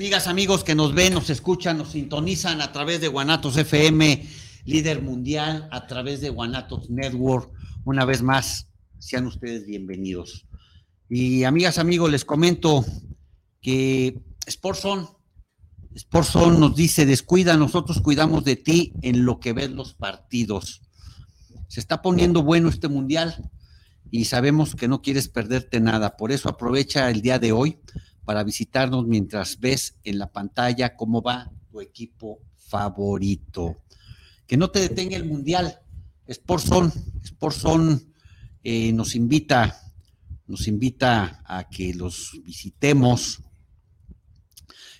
Amigas, amigos que nos ven, nos escuchan, nos sintonizan a través de Guanatos FM, líder mundial, a través de Guanatos Network. Una vez más, sean ustedes bienvenidos. Y amigas, amigos, les comento que Sportson, Sportson nos dice, descuida, nosotros cuidamos de ti en lo que ves los partidos. Se está poniendo bueno este mundial y sabemos que no quieres perderte nada. Por eso aprovecha el día de hoy para visitarnos mientras ves en la pantalla cómo va tu equipo favorito. Que no te detenga el Mundial. Sportson, Sportson eh, nos invita, nos invita a que los visitemos.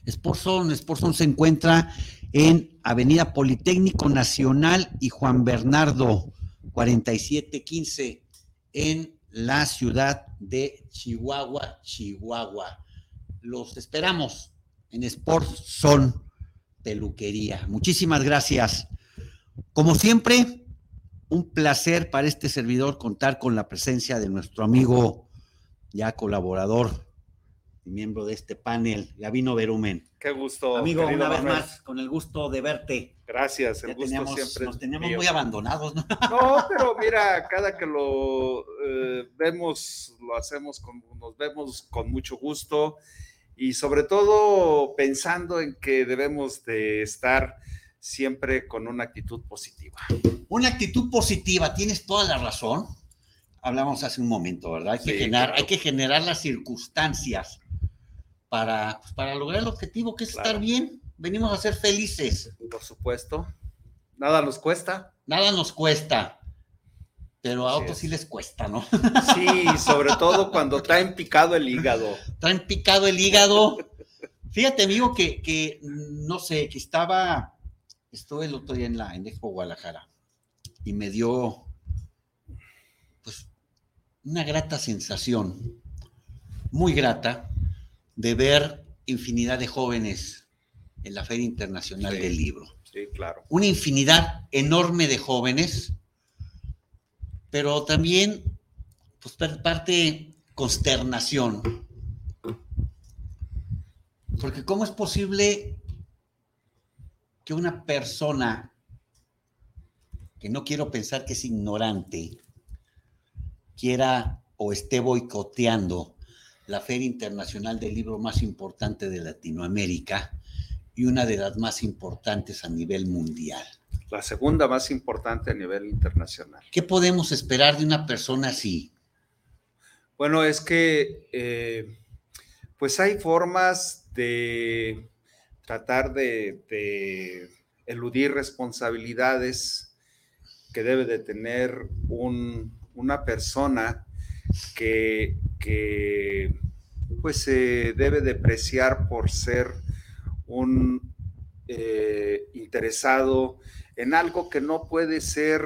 Sportson, Sportson se encuentra en Avenida Politécnico Nacional y Juan Bernardo 4715 en la ciudad de Chihuahua, Chihuahua. Los esperamos en Sports Son Peluquería. Muchísimas gracias. Como siempre, un placer para este servidor contar con la presencia de nuestro amigo, ya colaborador y miembro de este panel, Gabino Berumen. Qué gusto. Amigo, una vez más, con el gusto de verte. Gracias, el gusto siempre. Nos teníamos muy abandonados, ¿no? No, pero mira, cada que lo eh, vemos, lo hacemos, con, nos vemos con mucho gusto y sobre todo pensando en que debemos de estar siempre con una actitud positiva. Una actitud positiva, tienes toda la razón. Hablamos hace un momento, ¿verdad? Hay que, generar, hay que generar las circunstancias para, pues, para lograr el objetivo, que es estar bien. Venimos a ser felices. Por supuesto. Nada nos cuesta. Nada nos cuesta pero a otros sí les cuesta, ¿no? Sí, sobre todo cuando traen picado el hígado. Traen picado el hígado. Fíjate, amigo, que, no sé, que estaba, estuve el otro día en la en Expo Guadalajara y me dio, pues, una grata sensación, muy grata, de ver infinidad de jóvenes en la Feria Internacional del Libro. Sí, claro. Una infinidad enorme de jóvenes pero también, pues parte consternación. Porque ¿cómo es posible que una persona que no quiero pensar que es ignorante quiera o esté boicoteando la Feria Internacional del Libro más importante de Latinoamérica y una de las más importantes a nivel mundial? La segunda más importante a nivel internacional. ¿Qué podemos esperar de una persona así? Bueno, es que eh, pues hay formas de tratar de, eludir responsabilidades que debe de tener una persona que, pues se debe de preciar por ser un eh, interesado en algo que no puede ser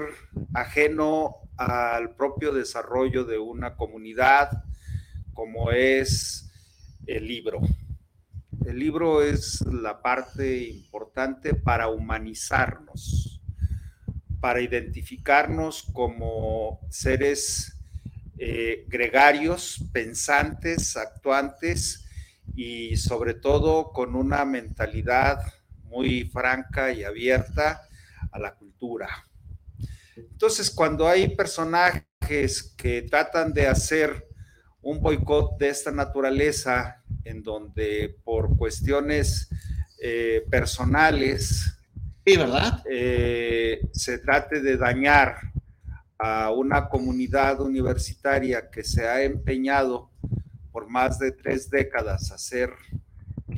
ajeno al propio desarrollo de una comunidad, como es el libro. El libro es la parte importante para humanizarnos, para identificarnos como seres eh, gregarios, pensantes, actuantes y sobre todo con una mentalidad muy franca y abierta a la cultura. Entonces, cuando hay personajes que tratan de hacer un boicot de esta naturaleza, en donde por cuestiones eh, personales, sí, ¿verdad? Eh, se trate de dañar a una comunidad universitaria que se ha empeñado por más de tres décadas a hacer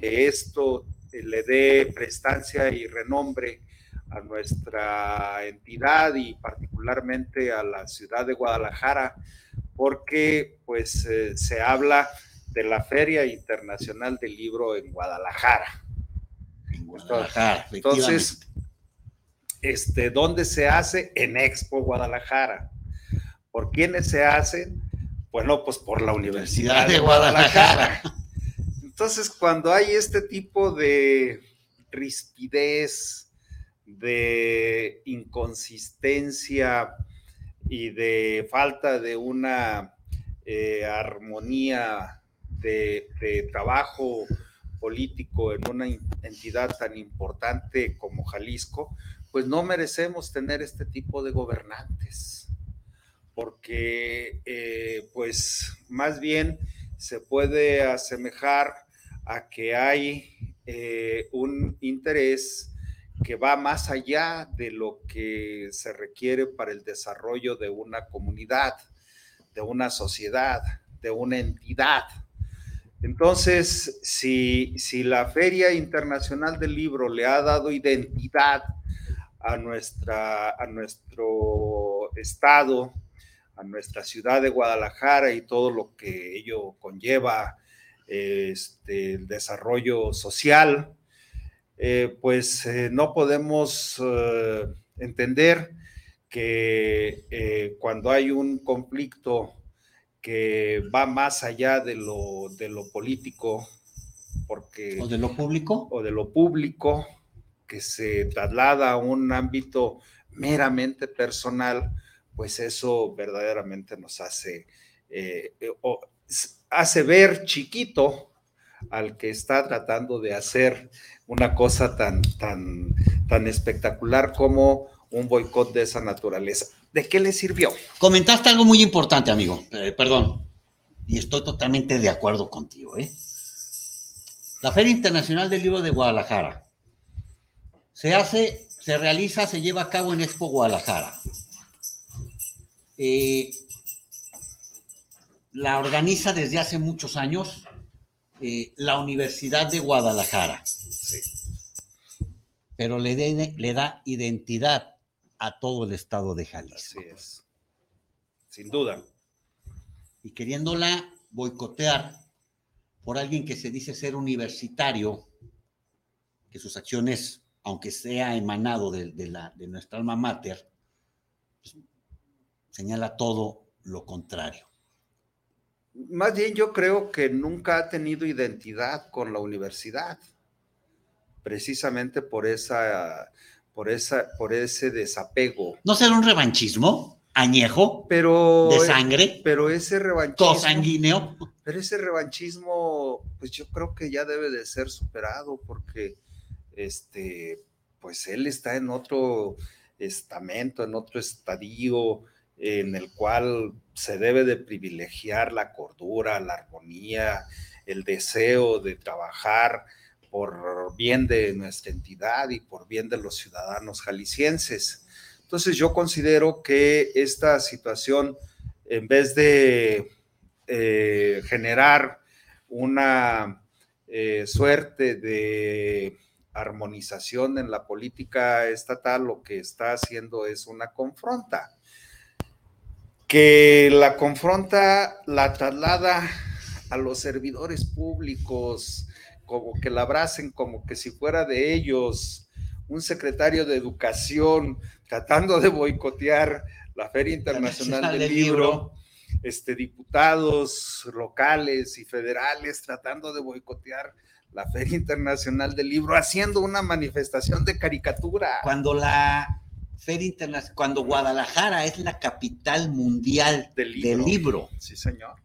que esto le dé prestancia y renombre a nuestra entidad y particularmente a la ciudad de Guadalajara, porque pues eh, se habla de la Feria Internacional del Libro en Guadalajara. En Guadalajara, Entonces, este, ¿dónde se hace? En Expo Guadalajara. ¿Por quiénes se hacen? Bueno, pues por la Universidad de Guadalajara. Entonces, cuando hay este tipo de rispidez, de inconsistencia y de falta de una eh, armonía de, trabajo político en una entidad tan importante como Jalisco, pues no merecemos tener este tipo de gobernantes, porque eh, pues más bien se puede asemejar a que hay eh, un interés que va más allá de lo que se requiere para el desarrollo de una comunidad, de una sociedad, de una entidad. Entonces, si, si la Feria Internacional del Libro le ha dado identidad a, nuestra, a nuestro estado, a nuestra ciudad de Guadalajara y todo lo que ello conlleva, este, el desarrollo social, eh, pues eh, no podemos eh, entender que cuando hay un conflicto que va más allá de lo, de lo político, porque... ¿O de lo público? O de lo público, que se traslada a un ámbito meramente personal, pues eso verdaderamente nos hace, hace ver chiquito al que está tratando de hacer una cosa tan, tan, tan espectacular como un boicot de esa naturaleza. ¿De qué le sirvió? Comentaste algo muy importante, amigo. Eh, perdón. Y estoy totalmente de acuerdo contigo. ¿eh? La Feria Internacional del Libro de Guadalajara se hace, se realiza, se lleva a cabo en Expo Guadalajara. Eh, la organiza desde hace muchos años eh, la Universidad de Guadalajara. Sí. Pero le, de, le da identidad a todo el estado de Jalisco. Así es. Sin duda. Y queriéndola boicotear por alguien que se dice ser universitario, que sus acciones, aunque sea emanado de, de, la, de nuestra alma mater, pues, señala todo lo contrario más bien yo creo que nunca ha tenido identidad con la universidad, precisamente por esa, por esa, por ese desapego. ¿No será un revanchismo? añejo, pero, de sangre, pero ese revanchismo, sanguíneo. Pero ese revanchismo, pues yo creo que ya debe de ser superado porque, este, pues él está en otro estamento, en otro estadio, en el cual se debe de privilegiar la cordura, la armonía, el deseo de trabajar por bien de nuestra entidad y por bien de los ciudadanos jaliscienses. Entonces yo considero que esta situación, en vez de eh, generar una eh, suerte de armonización en la política estatal, lo que está haciendo es una confronta que la confronta, la traslada a los servidores públicos, como que la abracen como que si fuera de ellos, un secretario de educación tratando de boicotear la Feria Internacional del, Libro, este, diputados locales y federales tratando de boicotear la Feria Internacional del Libro, haciendo una manifestación de caricatura. Cuando la Feria Internacional, cuando Guadalajara es la capital mundial del libro. Sí, señor.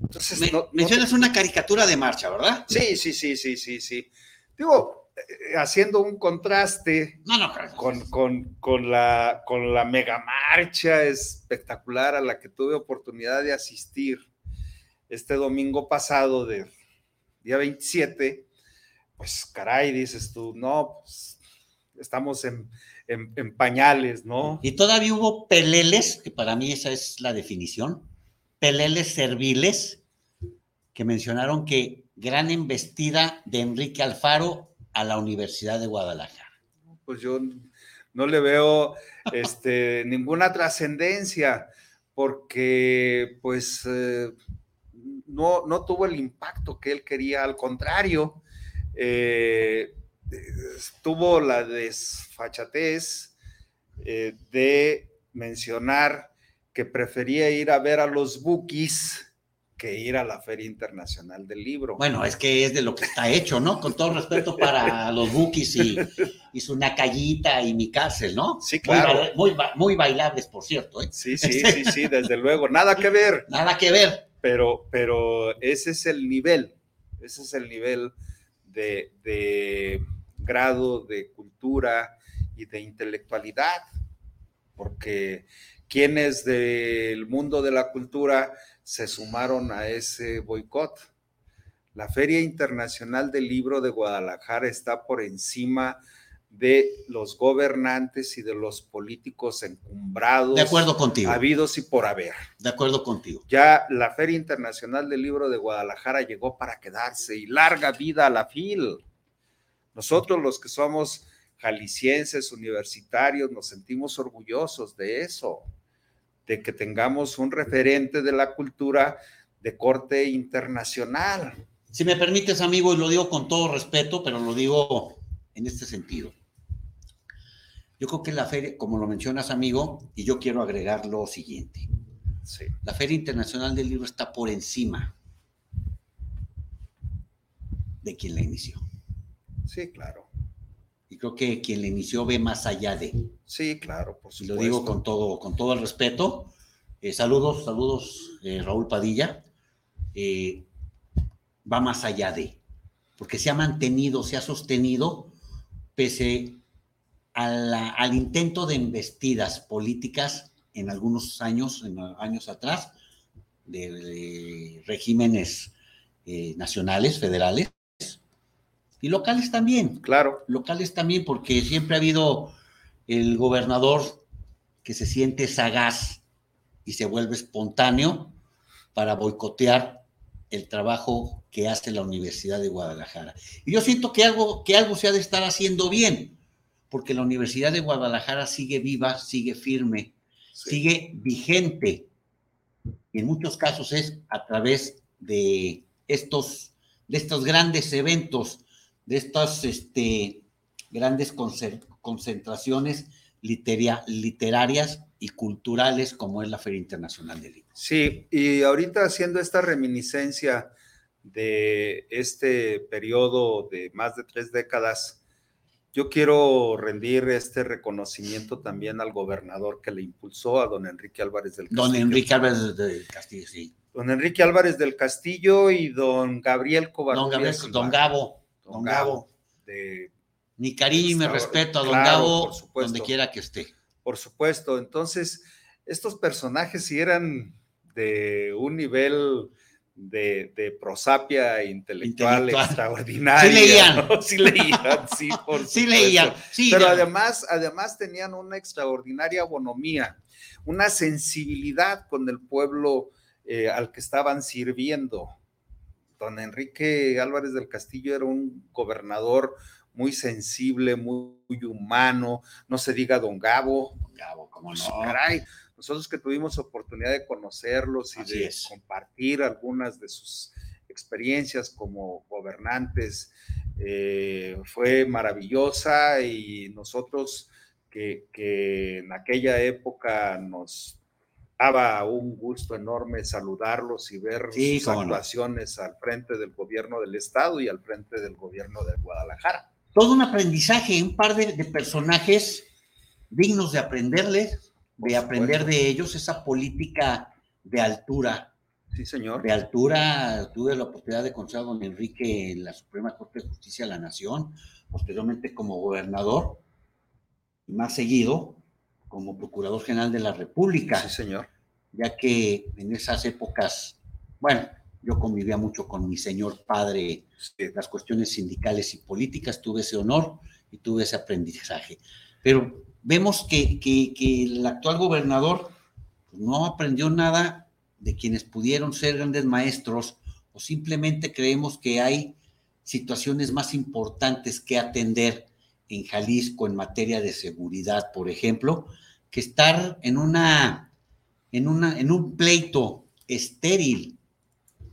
Entonces, mencionas una caricatura de marcha, ¿verdad? Sí, sí, sí, sí, sí, sí. Digo, eh, haciendo un contraste con, con, la, con la mega marcha espectacular a la que tuve oportunidad de asistir este domingo pasado, de día 27, pues caray, dices tú, no, pues estamos en, en, pañales, ¿no? Y todavía hubo peleles, que para mí esa es la definición, peleles serviles, que mencionaron que gran embestida de Enrique Alfaro a la Universidad de Guadalajara. Pues yo no le veo este, ninguna trascendencia, porque pues eh, no, no tuvo el impacto que él quería, al contrario, eh, tuvo la desfachatez eh, de mencionar que prefería ir a ver a los bookies que ir a la Feria Internacional del Libro. Bueno, es que es de lo que está hecho, ¿no? Con todo respeto para los bookies y, y su y mi cárcel, ¿no? Sí, claro. Muy, muy, bailables, por cierto. ¿eh? Sí, sí, sí, sí, desde luego. Nada que ver. Nada que ver. Pero, pero ese es el nivel, ese es el nivel de, de grado de cultura y de intelectualidad, porque quienes del mundo de la cultura se sumaron a ese boicot. La Feria Internacional del Libro de Guadalajara está por encima de los gobernantes y de los políticos encumbrados. De acuerdo contigo. Habidos y por haber. De acuerdo contigo. Ya la Feria Internacional del Libro de Guadalajara llegó para quedarse y larga vida a la FIL. Nosotros los que somos jaliscienses, universitarios, nos sentimos orgullosos de eso, de que tengamos un referente de la cultura de corte internacional. Si me permites, amigo, y lo digo con todo respeto, pero lo digo en este sentido. Yo creo que la feria, como lo mencionas, amigo, y yo quiero agregar lo siguiente. La Feria Internacional del Libro está por encima de quien la inició. Sí, claro. Y creo que quien le inició ve más allá de. Sí, claro, por supuesto. Y lo digo con todo, con todo el respeto. Eh, saludos, saludos, eh, Raúl Padilla. Eh, va más allá de. Porque se ha mantenido, se ha sostenido, pese al intento de embestidas políticas en algunos años, en años atrás, de, regímenes nacionales, federales, y locales también. Claro. Locales también, porque siempre ha habido el gobernador que se siente sagaz y se vuelve espontáneo para boicotear el trabajo que hace la Universidad de Guadalajara. Y yo siento que algo, que algo se ha de estar haciendo bien, porque la Universidad de Guadalajara sigue viva, sigue firme, sigue vigente. Y en muchos casos es a través de estos, de estos grandes eventos de estas este, grandes concentraciones literarias y culturales como es la Feria Internacional del Libro. Sí, y ahorita haciendo esta reminiscencia de este periodo de más de tres décadas, yo quiero rendir este reconocimiento también al gobernador que le impulsó, a don Enrique Álvarez del Castillo. Don Enrique Álvarez del Castillo, sí. Don Enrique Álvarez del Castillo y don Gabriel Covarrubias. Don, don Gabo. Don, Gabo. De, Mi cariño y mi respeto a Don Gabo, donde quiera que esté. Por supuesto. Entonces, estos personajes sí eran de un nivel de, prosapia intelectual, extraordinaria. Sí leían. Sí leían, sí, por Sí leían, Pero además, además tenían una extraordinaria bonomía, una sensibilidad con el pueblo eh, al que estaban sirviendo don Enrique Álvarez del Castillo era un gobernador muy sensible, muy, humano, no se diga don Gabo. Don Gabo, ¿cómo pues, no? Caray, nosotros que tuvimos oportunidad de conocerlos y de compartir algunas de sus experiencias como gobernantes, eh, fue maravillosa y nosotros que, que en aquella época nos daba un gusto enorme saludarlos y ver sus actuaciones al frente del gobierno del estado y al frente del gobierno de Guadalajara. Todo un aprendizaje, un par de, personajes dignos de aprenderles, de aprender de ellos esa política de altura. Sí, señor. De altura, tuve la oportunidad de conocer a don Enrique en la Suprema Corte de Justicia de la Nación, posteriormente como gobernador, y más seguido como Procurador General de la República. Sí, señor. Ya que en esas épocas, bueno, yo convivía mucho con mi señor padre, las cuestiones sindicales y políticas, tuve ese honor y tuve ese aprendizaje. Pero vemos que, el actual gobernador pues, no aprendió nada de quienes pudieron ser grandes maestros o simplemente creemos que hay situaciones más importantes que atender en Jalisco en materia de seguridad, por ejemplo, que estar en una en una en un pleito estéril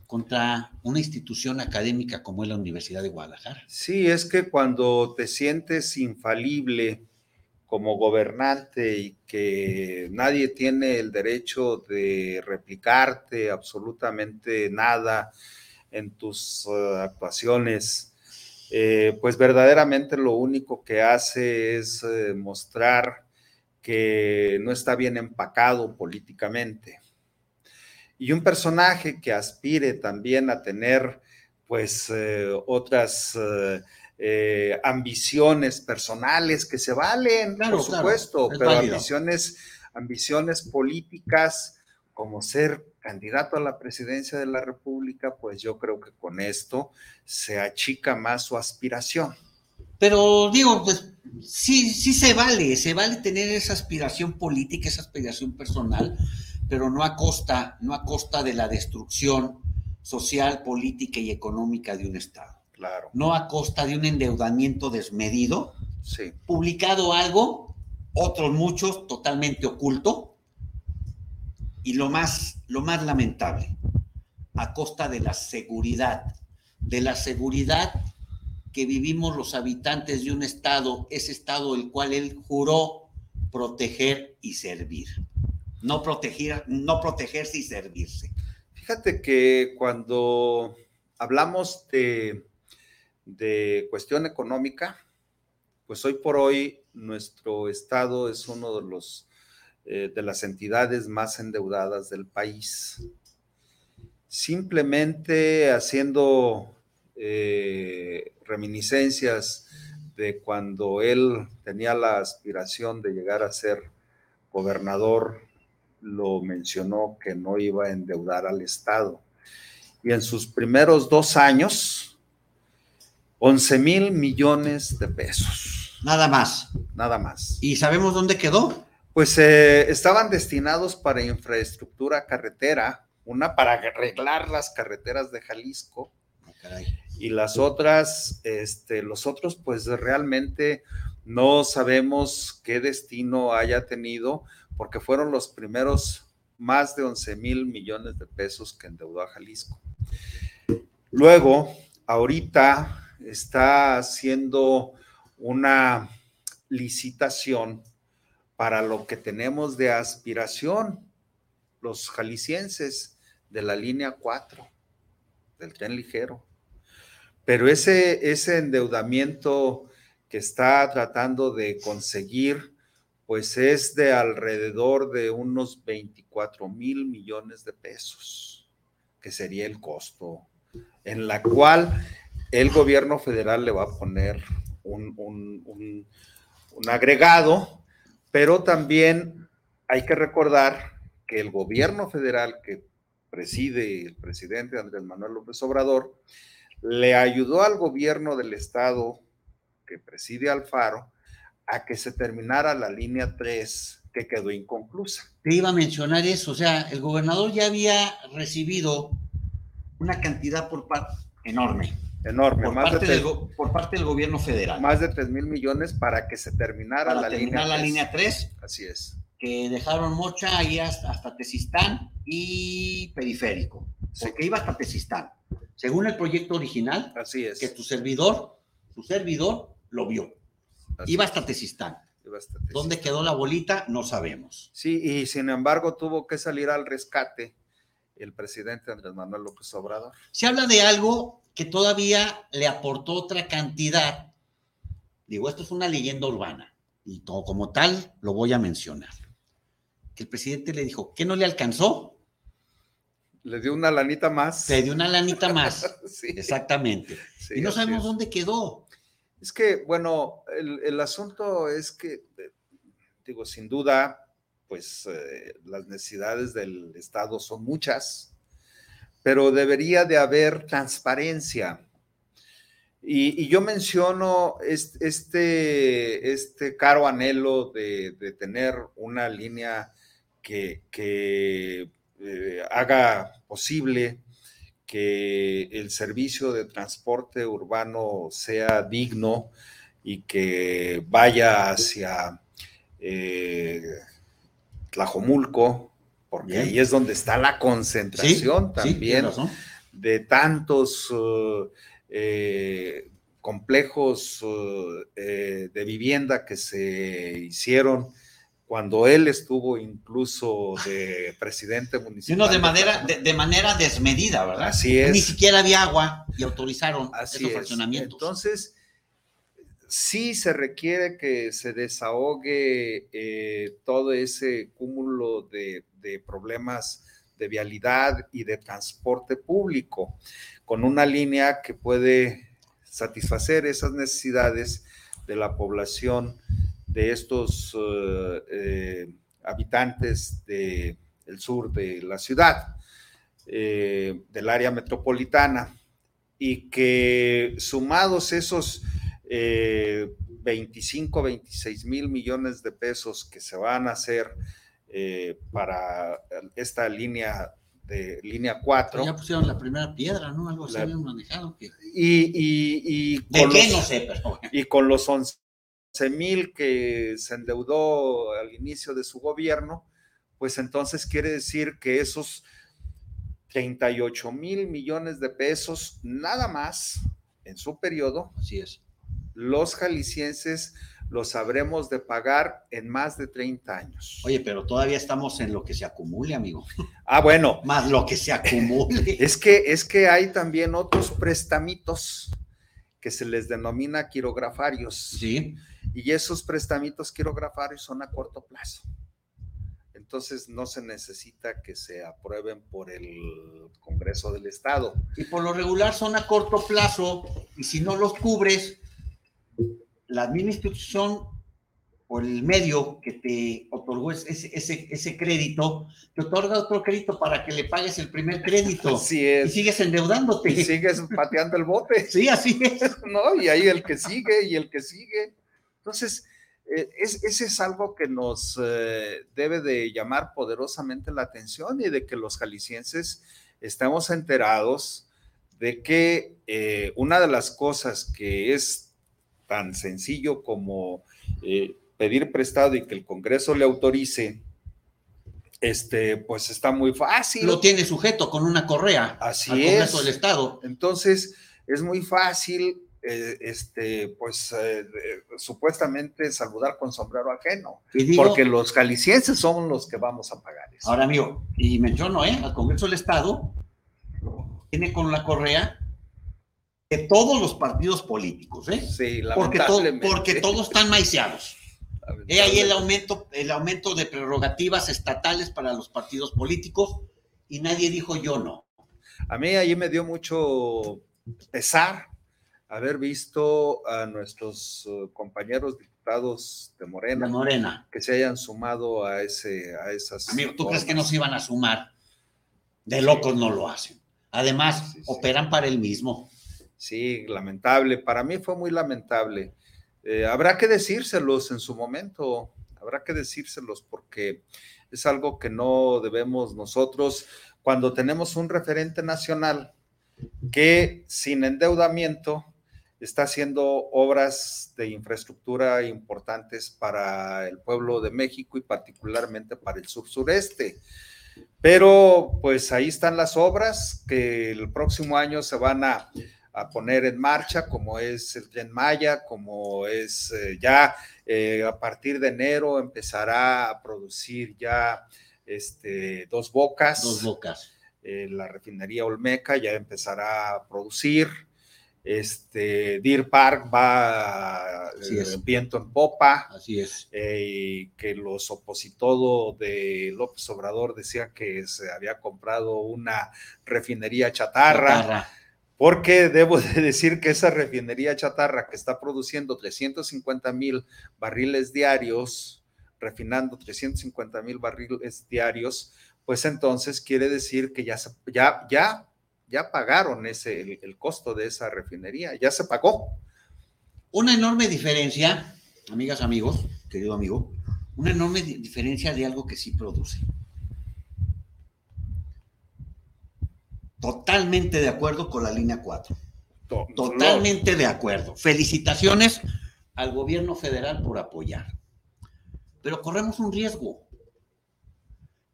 contra una institución académica como es la Universidad de Guadalajara. Sí, es que cuando te sientes infalible como gobernante y que nadie tiene el derecho de replicarte absolutamente nada en tus uh, actuaciones, eh, pues verdaderamente lo único que hace es eh, mostrar que no está bien empacado políticamente. Y un personaje que aspire también a tener pues eh, otras ambiciones personales que se valen, por supuesto, pero ambiciones, ambiciones políticas como ser candidato a la presidencia de la República, pues yo creo que con esto se achica más su aspiración. Pero digo, pues sí, sí se vale, se vale tener esa aspiración política, esa aspiración personal, pero no a costa, no a costa de la destrucción social, política y económica de un Estado. Claro. No a costa de un endeudamiento desmedido. Sí. Publicado algo, otros muchos, totalmente oculto. Y lo más, lo más lamentable, a costa de la seguridad, de la seguridad que vivimos los habitantes de un Estado, ese Estado el cual él juró proteger y servir no, proteger, no protegerse y servirse. Fíjate que cuando hablamos de, de cuestión económica, pues hoy por hoy nuestro estado es uno de los eh, de las entidades más endeudadas del país. Simplemente haciendo eh, reminiscencias de cuando él tenía la aspiración de llegar a ser gobernador lo mencionó que no iba a endeudar al Estado. Y en sus primeros dos años, 11 mil millones de pesos. Nada más. Nada más. ¿Y sabemos dónde quedó? Pues eh, estaban destinados para infraestructura carretera, una para arreglar las carreteras de Jalisco. Ah, y las otras, este, los otros, pues realmente no sabemos qué destino haya tenido porque fueron los primeros más de 11 mil millones de pesos que endeudó a Jalisco. Luego, ahorita está haciendo una licitación para lo que tenemos de aspiración los jaliscienses de la línea 4 del tren ligero. Pero ese, ese endeudamiento que está tratando de conseguir pues es de alrededor de unos 24 mil millones de pesos, que sería el costo, en la cual el gobierno federal le va a poner un, un agregado, pero también hay que recordar que el gobierno federal que preside el presidente Andrés Manuel López Obrador, le ayudó al gobierno del estado que preside Alfaro a que se terminara la línea 3 que quedó inconclusa. Te iba a mencionar eso, o sea, el gobernador ya había recibido una cantidad por parte enorme. Enorme, por, parte del, por parte del gobierno federal. Más de 3 mil millones para que se terminara la, línea la línea 3. Así es. Que dejaron Mocha ahí hasta, hasta Tezistán y Periférico. Porque iba hasta Tezistán. Según el proyecto original, Así es. que tu servidor, su servidor, lo vio. Iba hasta Tezistán. ¿Dónde quedó la bolita? No sabemos. Sí, y sin embargo tuvo que salir al rescate el presidente Andrés Manuel López Obrador. Se habla de algo que todavía le aportó otra cantidad. Digo, esto es una leyenda urbana. y todo como tal lo voy a mencionar. Que el presidente le dijo, ¿qué no le alcanzó? Le dio una lanita más. Le dio una lanita más. sí. Exactamente. y no sabemos dónde quedó. Es que, bueno, el, asunto es que, eh, digo, sin duda, pues eh, las necesidades del Estado son muchas, pero debería de haber transparencia. Y, yo menciono este, este, caro anhelo de, tener una línea que, eh, haga posible que el servicio de transporte urbano sea digno y que vaya hacia eh, Tlajomulco, porque ahí es donde está la concentración también de tantos uh, eh, complejos uh, eh, de vivienda que se hicieron cuando él estuvo incluso de presidente municipal. de manera, de, manera desmedida, ¿verdad? Así es. Ni siquiera había agua y autorizaron esos fraccionamientos. Entonces, sí se requiere que se desahogue eh, todo ese cúmulo de, problemas de vialidad y de transporte público, con una línea que puede satisfacer esas necesidades de la población de estos eh, eh, habitantes del sur de la ciudad, del área metropolitana, y que sumados esos 25, 26 mil millones de pesos que se van a hacer para esta línea de línea 4. Ya pusieron la primera piedra, ¿no? Algo así habían manejado. Y, y, y, ¿De qué? no sé, pero... Y con los 11 mil que se endeudó al inicio de su gobierno, pues entonces quiere decir que esos 38 mil millones de pesos, nada más en su periodo, así es, los jaliscienses los habremos de pagar en más de 30 años. Oye, pero todavía estamos en lo que se acumule, amigo. Ah, bueno. Más lo que se acumule. Es que, es que hay también otros prestamitos que se les denomina quirografarios. Sí y esos prestamitos quirografarios son a corto plazo. Entonces no se necesita que se aprueben por el Congreso del Estado. Y por lo regular son a corto plazo y si no los cubres, la misma institución o el medio que te otorgó ese, ese, ese, crédito, te otorga otro crédito para que le pagues el primer crédito. Así es. Y sigues endeudándote. Y sigues pateando el bote. Sí, así es. ¿No? Y ahí el que sigue y el que sigue. Entonces, eh, ese es algo que nos eh, debe de llamar poderosamente la atención y de que los jaliscienses estamos enterados de que eh, una de las cosas que es tan sencillo como pedir prestado y que el Congreso le autorice, este, pues está muy fácil. Lo tiene sujeto con una correa Así al Congreso del Estado. Entonces, es muy fácil eh, este, pues eh, supuestamente saludar con sombrero ajeno, porque los jaliscienses son los que vamos a pagar eso. Ahora, amigo, y menciono, ¿eh? Al Congreso del Estado tiene con la correa de todos los partidos políticos, ¿eh? Sí, porque, porque todos están maiciados. He ahí el aumento, el aumento de prerrogativas estatales para los partidos políticos y nadie dijo yo no. A mí ahí me dio mucho pesar haber visto a nuestros uh, compañeros diputados de Morena, Morena, que se hayan sumado a ese, a esas. Amigo, ¿tú crees que no se iban a sumar? De locos no lo hacen. Además, operan para el mismo. Sí, lamentable. Para mí fue muy lamentable. Eh, habrá que decírselos en su momento, habrá que decírselos porque es algo que no debemos nosotros, cuando tenemos un referente nacional que sin endeudamiento está haciendo obras de infraestructura importantes para el pueblo de México y particularmente para el sur sureste. Pero pues ahí están las obras que el próximo año se van a, poner en marcha, como es el Tren Maya, como es eh, ya eh, a partir de enero empezará a producir ya este, dos bocas. Dos bocas. Eh, la refinería Olmeca ya empezará a producir este, Deer Park va viento en popa. Así es. Eh, y que los opositores de López Obrador decían que se había comprado una refinería chatarra. Porque debo de decir que esa refinería chatarra que está produciendo 350 mil barriles diarios, refinando 350 mil barriles diarios, pues entonces quiere decir que ya, ya, ya ya pagaron ese, el, costo de esa refinería, ya se pagó. Una enorme diferencia, amigas, amigos, querido amigo, una enorme diferencia de algo que sí produce. Totalmente de acuerdo con la línea 4. Totalmente de acuerdo. Felicitaciones al gobierno federal por apoyar. Pero corremos un riesgo,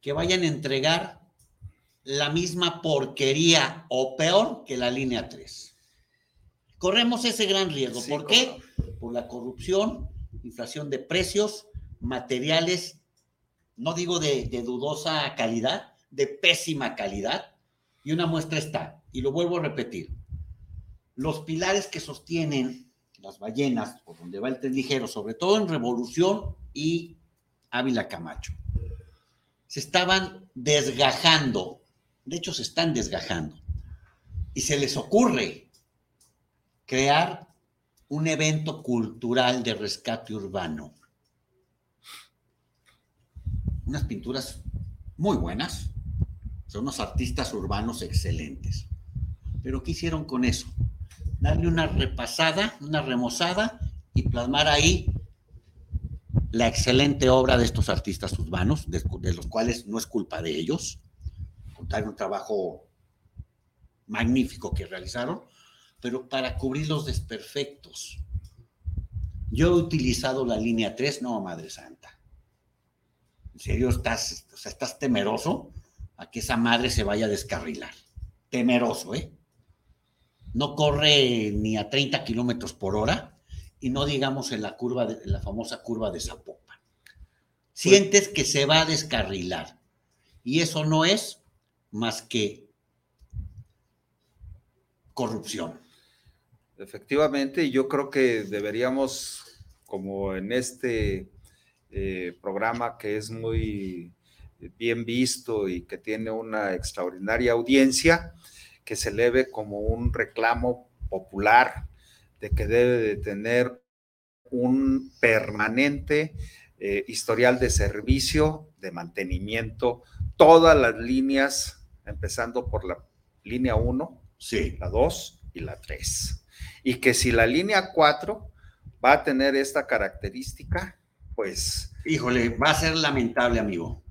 que vayan a entregar la misma porquería o peor que la línea 3. Corremos ese gran riesgo. ¿Por qué? Por la corrupción, inflación de precios, materiales, no digo de, de dudosa calidad, de pésima calidad. Y una muestra está, y lo vuelvo a repetir, los pilares que sostienen las ballenas, por donde va el tren ligero, sobre todo en Revolución y Ávila Camacho, se estaban desgajando de hecho, se están desgajando. Y se les ocurre crear un evento cultural de rescate urbano. Unas pinturas muy buenas. Son unos artistas urbanos excelentes. Pero ¿qué hicieron con eso? Darle una repasada, una remozada y plasmar ahí la excelente obra de estos artistas urbanos, de, los cuales no es culpa de ellos, un trabajo magnífico que realizaron, pero para cubrir los desperfectos. Yo he utilizado la línea 3, no, Madre Santa. En serio, estás, o sea, estás temeroso a que esa madre se vaya a descarrilar. Temeroso, ¿eh? No corre ni a 30 kilómetros por hora y no digamos en la curva, de, la famosa curva de Zapopan. Sientes que se va a descarrilar y eso no es más que corrupción. Efectivamente, yo creo que deberíamos, como en este eh, programa que es muy bien visto y que tiene una extraordinaria audiencia, que se eleve como un reclamo popular de que debe de tener un permanente eh, historial de servicio, de mantenimiento, todas las líneas empezando por la línea 1, sí. la 2 y la 3. Y que si la línea 4 va a tener esta característica, pues... Híjole, va a ser lamentable, amigo.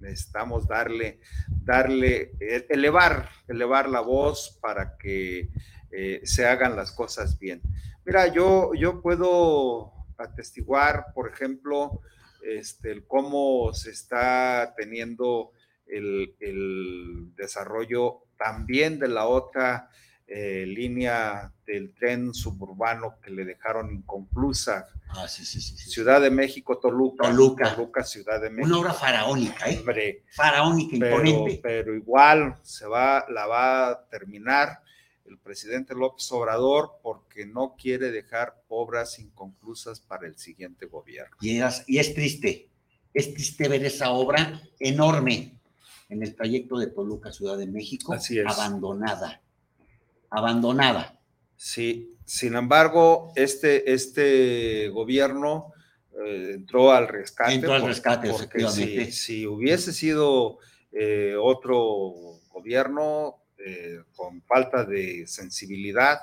Necesitamos darle, darle, e, elevar, elevar la voz para que eh, se hagan las cosas bien. Mira, yo, yo puedo atestiguar, por ejemplo, este, el cómo se está teniendo el, desarrollo también de la otra eh, línea del tren suburbano que le dejaron inconclusa. Ah, sí, sí, sí, Ciudad de México, Toluca. Toluca. Toluca, Ciudad de México. Una obra faraónica, ¿eh? faraónica, imponente. Pero igual se va, la va a terminar el presidente López Obrador porque no quiere dejar obras inconclusas para el siguiente gobierno. Y y es triste, es triste ver esa obra enorme, en el trayecto de Toluca, Ciudad de México, abandonada. Abandonada. Sí, sin embargo, este, este gobierno eh, entró al rescate. Entró al rescate, porque si, si, hubiese sido eh, otro gobierno eh, con falta de sensibilidad,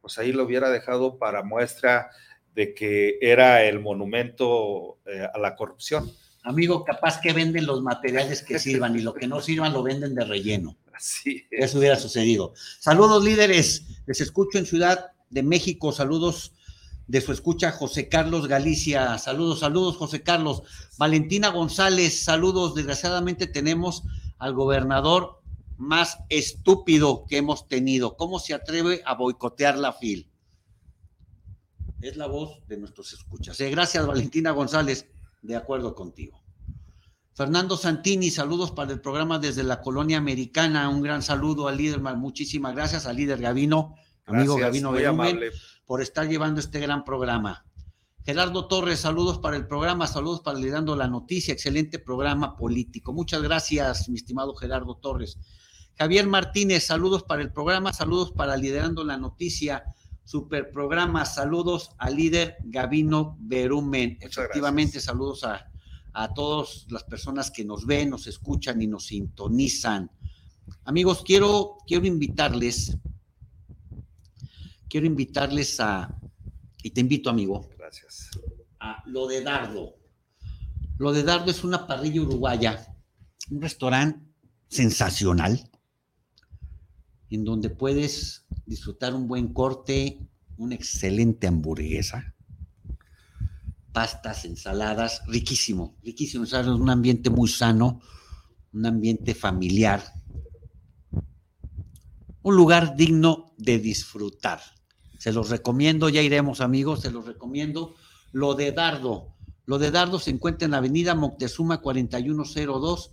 pues ahí lo hubiera dejado para muestra de que era el monumento a la corrupción. Amigo, capaz que venden los materiales que sirvan y lo que no sirvan lo venden de relleno. Eso hubiera sucedido. Saludos, líderes. Les escucho en Ciudad de México. Saludos de su escucha José Carlos Galicia. Saludos, saludos, José Carlos. Valentina González, saludos. Desgraciadamente tenemos al gobernador más estúpido que hemos tenido. ¿Cómo se atreve a boicotear la FIL? Es la voz de nuestros escuchas. Eh, gracias, Valentina González de acuerdo contigo. Fernando Santini, saludos para el programa desde la colonia americana. Un gran saludo al líder, muchísimas gracias al líder Gavino. amigo Gabino Berumen, por estar llevando este gran programa. Gerardo Torres, saludos para el programa, saludos para Liderando la Noticia, excelente programa político. Muchas gracias, mi estimado Gerardo Torres. Javier Martínez, saludos para el programa, saludos para Liderando la Noticia, super programa, saludos al líder Gabino Berumen. Efectivamente, saludos a, a todas las personas que nos ven, nos escuchan y nos sintonizan. Amigos, quiero, quiero invitarles, quiero invitarles a, y te invito, amigo. Gracias. A lo de Dardo. Lo de Dardo es una parrilla uruguaya, un restaurante sensacional, en donde puedes disfrutar un buen corte, una excelente hamburguesa, pastas, ensaladas, riquísimo, riquísimo. Es un ambiente muy sano, un ambiente familiar, un lugar digno de disfrutar. Se los recomiendo, ya iremos amigos, se los recomiendo. Lo de Dardo. Lo de Dardo se encuentra en la avenida Moctezuma 4102,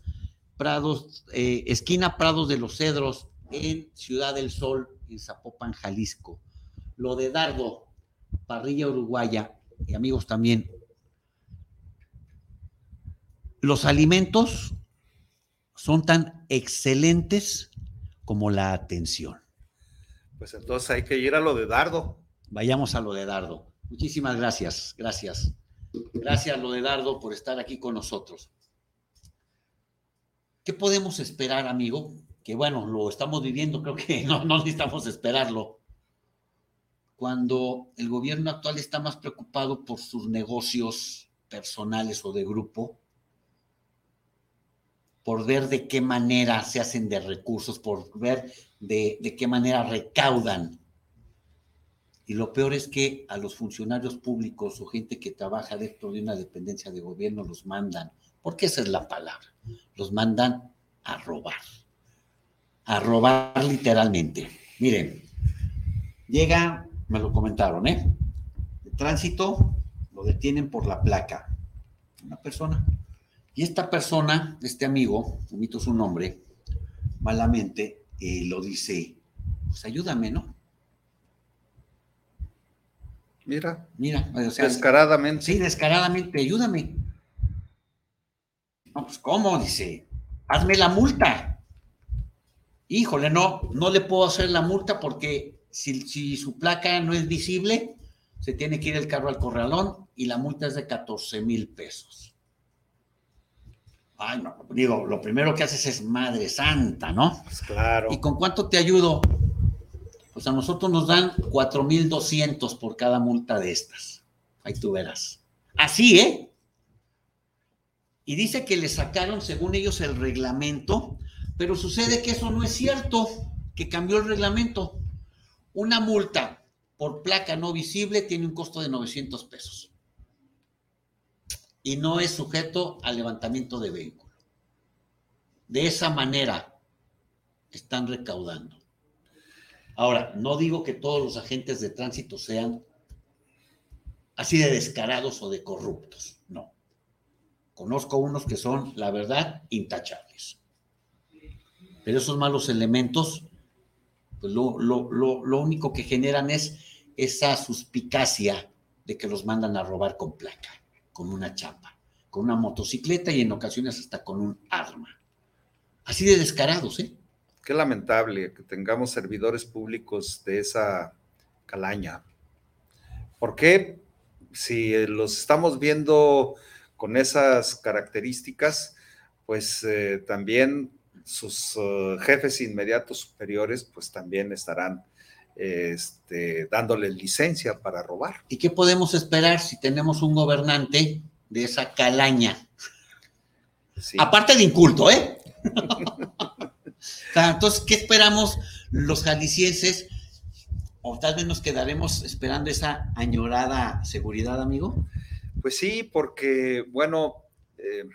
Prados, eh, esquina Prados de los Cedros, en Ciudad del Sol, en Zapopan, Jalisco. Lo de Dardo, parrilla uruguaya, y amigos también. Los alimentos son tan excelentes como la atención. Pues entonces hay que ir a lo de Dardo. Vayamos a lo de Dardo. Muchísimas gracias, gracias. Gracias, lo de Dardo, por estar aquí con nosotros. ¿Qué podemos esperar, amigo? Que bueno, lo estamos viviendo, creo que no, no necesitamos esperarlo. Cuando el gobierno actual está más preocupado por sus negocios personales o de grupo por ver de qué manera se hacen de recursos, por ver de, qué manera recaudan. Y lo peor es que a los funcionarios públicos o gente que trabaja dentro de una dependencia de gobierno los mandan, porque esa es la palabra, los mandan a robar. A robar literalmente. Miren, llega, me lo comentaron, ¿eh? De tránsito, lo detienen por la placa. Una persona y esta persona, este amigo, omito su nombre, malamente, eh, lo dice, pues ayúdame, ¿no? Mira. Mira, o sea, descaradamente. Sí, descaradamente, ayúdame. No, pues ¿cómo? Dice, hazme la multa. Híjole, no, no le puedo hacer la multa porque si, si su placa no es visible, se tiene que ir el carro al corralón y la multa es de 14 mil pesos. Ay, no, digo, lo primero que haces es Madre Santa, ¿no? Pues claro. ¿Y con cuánto te ayudo? Pues a nosotros nos dan 4,200 por cada multa de estas. Ahí tú verás. Así, ¿eh? Y dice que le sacaron, según ellos, el reglamento, pero sucede que eso no es cierto, que cambió el reglamento. Una multa por placa no visible tiene un costo de 900 pesos y no es sujeto al levantamiento de vehículo. De esa manera están recaudando. Ahora, no digo que todos los agentes de tránsito sean así de descarados o de corruptos, no. Conozco unos que son, la verdad, intachables. Pero esos malos elementos, pues lo, lo único que generan es esa suspicacia de que los mandan a robar con placa con una chapa, con una motocicleta y en ocasiones hasta con un arma. Así de descarados, ¿eh? Qué lamentable que tengamos servidores públicos de esa calaña. ¿Por qué? Si los estamos viendo con esas características, pues eh, también sus uh, jefes inmediatos superiores, pues también estarán este, dándole licencia para robar. ¿Y qué podemos esperar si tenemos un gobernante de esa calaña? Aparte de inculto, ¿eh? Entonces, ¿qué esperamos los jaliscienses? O tal vez nos quedaremos esperando esa añorada seguridad, amigo. Pues sí, porque, bueno, eh,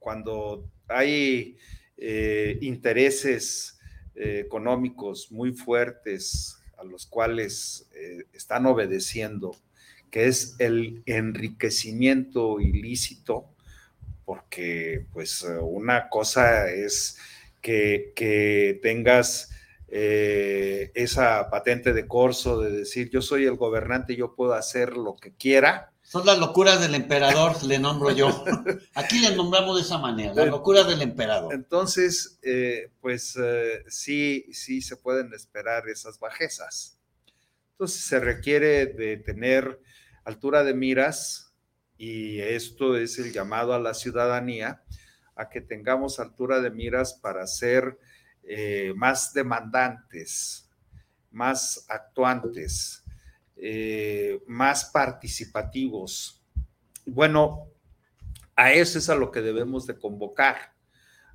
cuando hay eh, intereses eh, económicos muy fuertes a los cuales eh, están obedeciendo, que es el enriquecimiento ilícito, porque pues una cosa es que, tengas eh, esa patente de corso de decir yo soy el gobernante, yo puedo hacer lo que quiera. Son las locuras del emperador, le nombro yo. Aquí le nombramos de esa manera, las locuras del emperador. Entonces, eh, pues eh, sí, sí se pueden esperar esas bajezas. Entonces se requiere de tener altura de miras y esto es el llamado a la ciudadanía a que tengamos altura de miras para ser eh, más demandantes, más actuantes, eh, más participativos. Bueno, a eso es a lo que debemos de convocar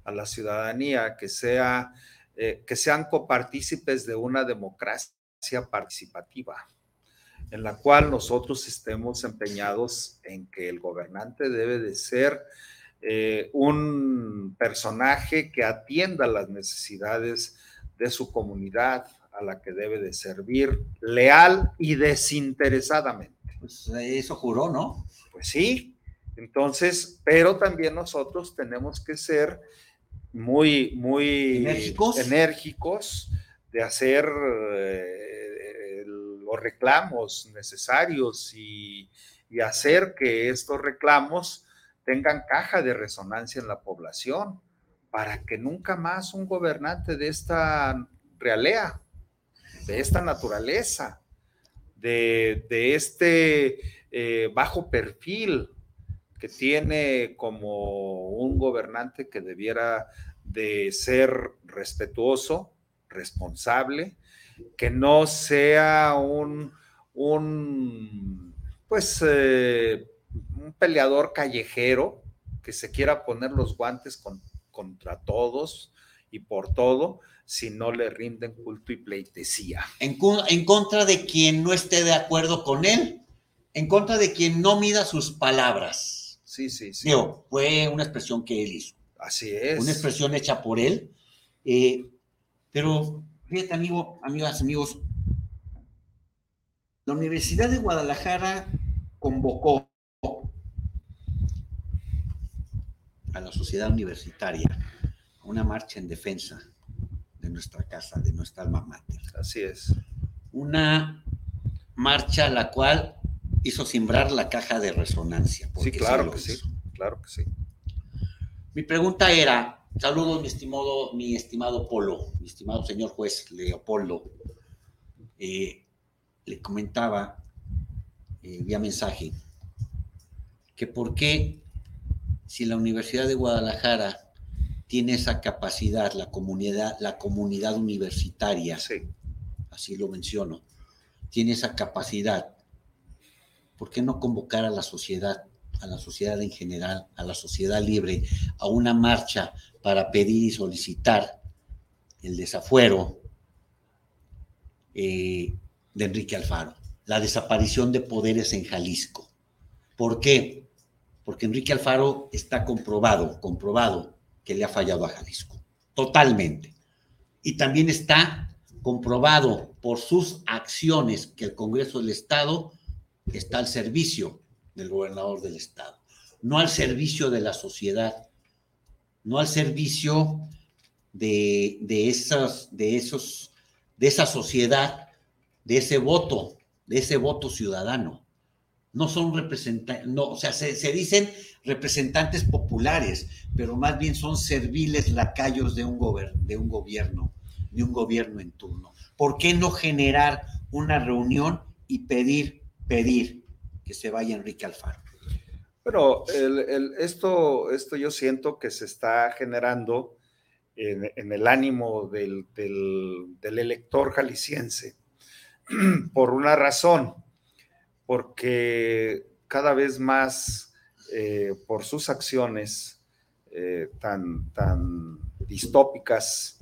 a la ciudadanía, que, sea, eh, que sean copartícipes de una democracia participativa, en la cual nosotros estemos empeñados en que el gobernante debe de ser eh, un personaje que atienda las necesidades de su comunidad a la que debe de servir leal y desinteresadamente. Pues eso juró, ¿no? Pues sí. Entonces, pero también nosotros tenemos que ser muy, muy enérgicos, de hacer eh, los reclamos necesarios y, y hacer que estos reclamos tengan caja de resonancia en la población para que nunca más un gobernante de esta realea, de esta naturaleza, de, este eh, bajo perfil que tiene como un gobernante que debiera de ser respetuoso, responsable, que no sea un, un pues, eh, un peleador callejero que se quiera poner los guantes contra todos y por todo si no le rinden culto y pleitesía. En, en, contra de quien no esté de acuerdo con él, en contra de quien no mida sus palabras. Sí, sí, sí. Digo, fue una expresión que él hizo. Así es. Una expresión hecha por él. Eh, pero, fíjate, amigo, amigas, amigos, la Universidad de Guadalajara convocó a la sociedad universitaria una marcha en defensa de nuestra casa, de nuestra alma mater. Así es. Una marcha la cual hizo simbrar la caja de resonancia. Sí, claro que sí, claro que sí. Mi pregunta era, saludos mi estimado, mi estimado Polo, mi estimado señor juez Leopoldo, eh, le comentaba eh, vía mensaje que por qué si la Universidad de Guadalajara tiene esa capacidad, la comunidad, la comunidad universitaria, así lo menciono, tiene esa capacidad, ¿por qué no convocar a la sociedad, a la sociedad en general, a la sociedad libre, a una marcha para pedir y solicitar el desafuero eh, de Enrique Alfaro, la desaparición de poderes en Jalisco? ¿Por qué? Porque Enrique Alfaro está comprobado, comprobado que le ha fallado a Jalisco, totalmente. Y también está comprobado por sus acciones que el Congreso del Estado está al servicio del gobernador del Estado, no al servicio de la sociedad, no al servicio de, de, esas, de, esos, de esa sociedad, de ese voto, de ese voto ciudadano no son representantes, no, o sea, se, dicen representantes populares, pero más bien son serviles lacayos de un, de un gobierno, de un gobierno en turno. ¿Por qué no generar una reunión y pedir, pedir que se vaya Enrique Alfaro? Bueno, esto, esto yo siento que se está generando en, el ánimo del, del elector jalisciense por una razón porque cada vez más eh, por sus acciones eh, tan, tan distópicas,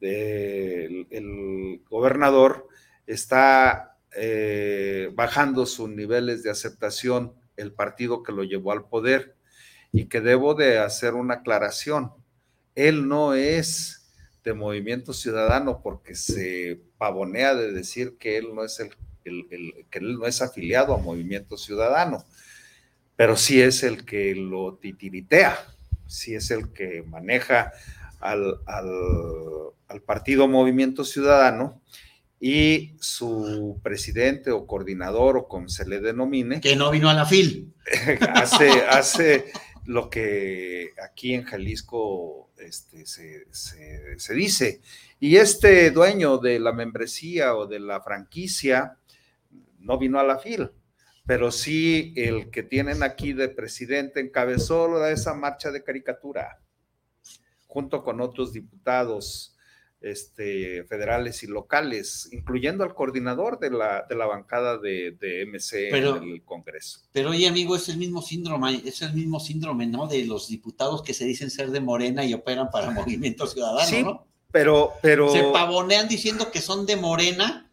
el, gobernador está eh, bajando sus niveles de aceptación el partido que lo llevó al poder y que debo de hacer una aclaración. Él no es de movimiento ciudadano porque se pavonea de decir que él no es el que él no es afiliado a Movimiento Ciudadano, pero sí es el que lo titiritea, sí es el que maneja al, al partido Movimiento Ciudadano y su presidente o coordinador o como se le denomine. Que no vino a la FIL. hace, hace lo que aquí en Jalisco este, se, dice. Y este dueño de la membresía o de la franquicia no vino a la FIL, pero sí el que tienen aquí de presidente encabezó esa marcha de caricatura, junto con otros diputados este, federales y locales, incluyendo al coordinador de la, de la bancada de, MC en el Congreso. Pero oye, amigo, es el mismo síndrome, es el mismo síndrome, ¿no? De los diputados que se dicen ser de Morena y operan para Movimiento Ciudadano, sí, Pero, pero. Se pavonean diciendo que son de Morena.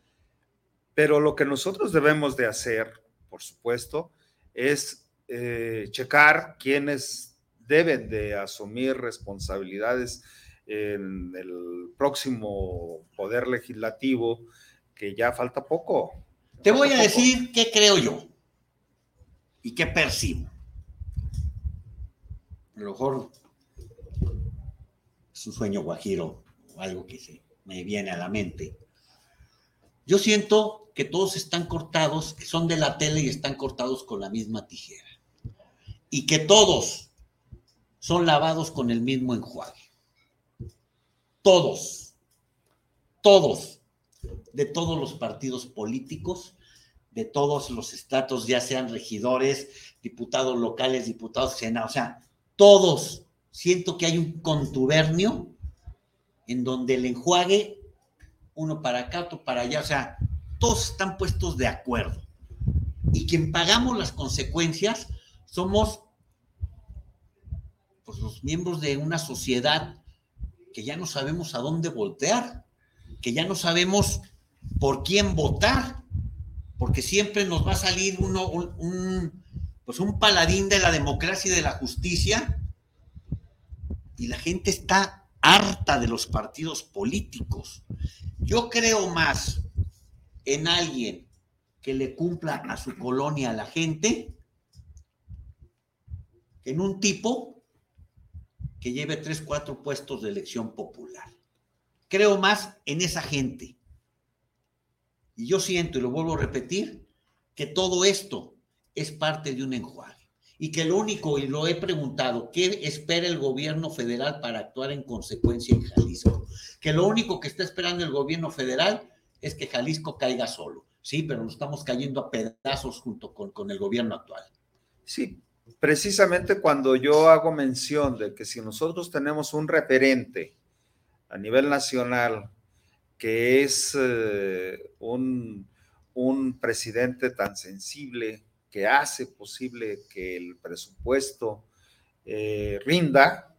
Pero lo que nosotros debemos de hacer, por supuesto, es eh, checar quiénes deben de asumir responsabilidades en el próximo poder legislativo, que ya falta poco. Te voy a decir qué creo yo y qué percibo. A lo mejor es un sueño guajiro o algo que se me viene a la mente. Yo siento que todos están cortados, que son de la tele y están cortados con la misma tijera. Y que todos son lavados con el mismo enjuague todos, todos, de todos los partidos políticos, de todos los estatus, ya sean regidores, diputados locales, diputados senados, o sea, todos. Siento que hay un contubernio en donde el enjuague, uno para acá, otro para allá, o sea, todos están puestos de acuerdo. Y quien pagamos las consecuencias somos pues, los miembros de una sociedad que ya no sabemos a dónde voltear, que ya no sabemos por quién votar, porque siempre nos va a salir uno, un, pues un paladín de la democracia y de la justicia, y la gente está harta de los partidos políticos. Yo creo más en alguien que le cumpla a su colonia a la gente, en un tipo que lleve tres, cuatro puestos de elección popular. Creo más en esa gente. Y yo siento, y lo vuelvo a repetir, que todo esto es parte de un enjuague. Y que lo único, y lo he preguntado, ¿qué espera el gobierno federal para actuar en consecuencia en Jalisco? Que lo único que está esperando el gobierno federal es que Jalisco caiga solo. Sí, pero nos estamos cayendo a pedazos junto con, con el gobierno actual. Sí, precisamente cuando yo hago mención de que si nosotros tenemos un referente a nivel nacional que es eh, un, presidente tan sensible que hace posible que el presupuesto eh, rinda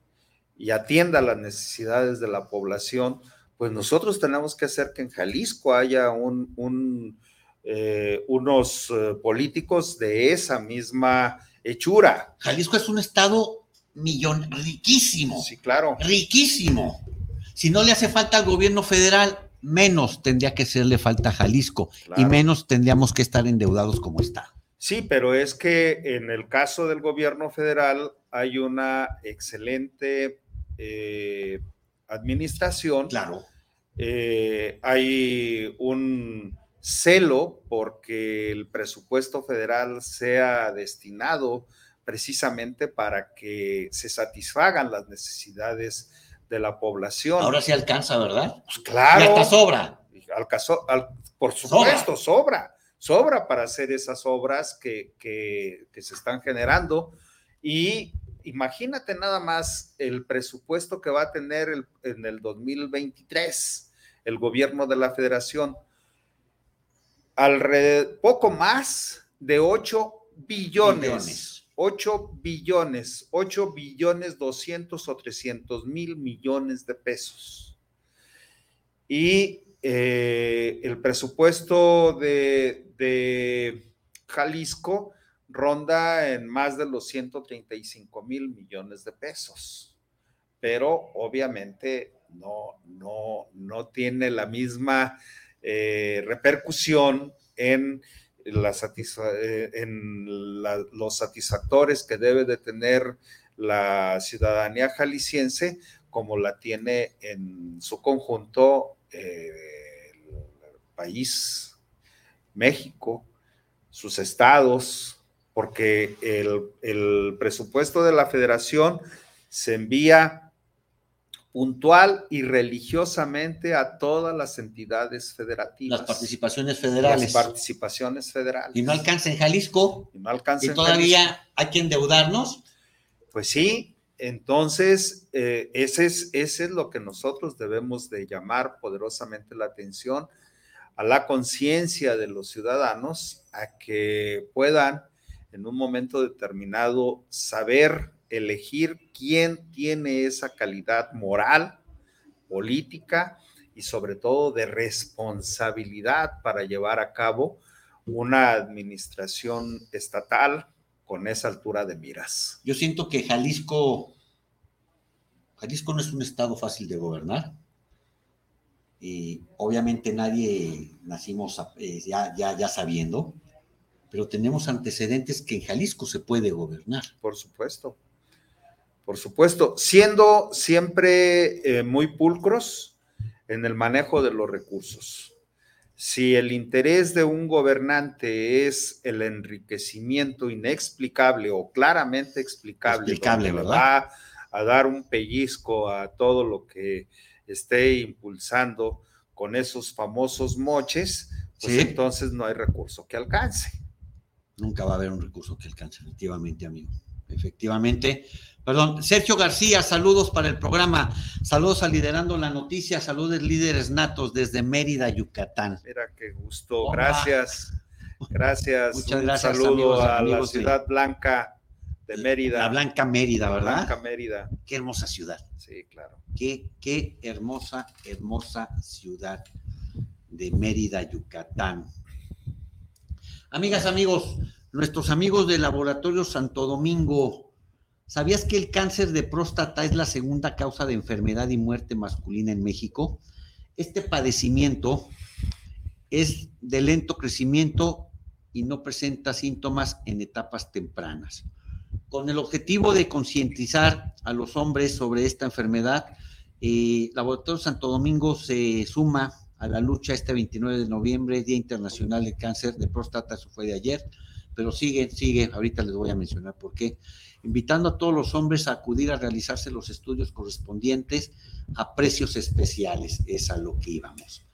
y atienda las necesidades de la población, pues nosotros tenemos que hacer que en Jalisco haya un, eh, unos políticos de esa misma hechura. Jalisco es un estado millón, riquísimo. Sí, claro. Riquísimo. Si no le hace falta al gobierno federal, menos tendría que serle falta a Jalisco y menos tendríamos que estar endeudados como está. Sí, pero es que en el caso del gobierno federal hay una excelente eh, administración. Claro. Eh, hay un celo porque el presupuesto federal sea destinado precisamente para que se satisfagan las necesidades de la población. Ahora sí alcanza, ¿verdad? Pues claro. Y hasta sobra. por supuesto, sobra. sobra. para hacer esas obras que, que, que se están generando. Y imagínate nada más el presupuesto que va a tener el, en el 2023 el gobierno de la federación alrededor, poco más de 8 billones. 8 billones, 8 billones 200 o 300 mil millones de pesos. Y eh, el presupuesto de, de, Jalisco ronda en más de los 135 mil millones de pesos. Pero obviamente no, no, no tiene la misma eh, repercusión en, eh, los satisfactores que debe de tener la ciudadanía jalisciense como la tiene en su conjunto eh, el país, México, sus estados, porque el, el presupuesto de la federación se envía puntual y religiosamente a todas las entidades federativas. Las participaciones federales. Las participaciones federales. Y no alcanza en Jalisco. Y no alcanza y todavía hay que endeudarnos. Pues sí, entonces eh, ese, es, ese es lo que nosotros debemos de llamar poderosamente la atención a la conciencia de los ciudadanos, a que puedan en un momento determinado saber elegir quién tiene esa calidad moral, política y sobre todo de responsabilidad para llevar a cabo una administración estatal con esa altura de miras. Yo siento que Jalisco, Jalisco no es un estado fácil de gobernar. Y obviamente nadie nacimos eh, ya, ya, ya sabiendo, pero tenemos antecedentes que en Jalisco se puede gobernar. Por supuesto por supuesto, siendo siempre eh, muy pulcros en el manejo de los recursos. Si el interés de un gobernante es el enriquecimiento inexplicable o claramente explicable, explicable va a dar un pellizco a todo lo que esté impulsando con esos famosos moches, pues entonces no hay recurso que alcance. Nunca va a haber un recurso que alcance, efectivamente, amigo. Efectivamente, Perdón, Sergio García, saludos para el programa. Saludos a Liderando la Noticia, saludos líderes natos desde Mérida, Yucatán. Mira qué gusto, gracias. Gracias. Muchas gracias. Un saludo a la ciudad blanca de Mérida. La Blanca Mérida, ¿verdad? Blanca Mérida. Qué hermosa ciudad. Sí, claro. Qué, qué hermosa, hermosa ciudad de Mérida, Yucatán. Amigas, amigos, nuestros amigos del Laboratorio Santo Domingo ¿Sabías que el cáncer de próstata es la segunda causa de enfermedad y muerte masculina en México? Este padecimiento es de lento crecimiento y no presenta síntomas en etapas tempranas. Con el objetivo de concientizar a los hombres sobre esta enfermedad, eh, Laboratorio Santo Domingo se suma a la lucha este 29 de noviembre, Día Internacional del Cáncer de Próstata, eso fue de ayer, pero sigue, sigue, ahorita les voy a mencionar por qué invitando a todos los hombres a acudir a realizarse los estudios correspondientes a precios especiales, es a lo que íbamos,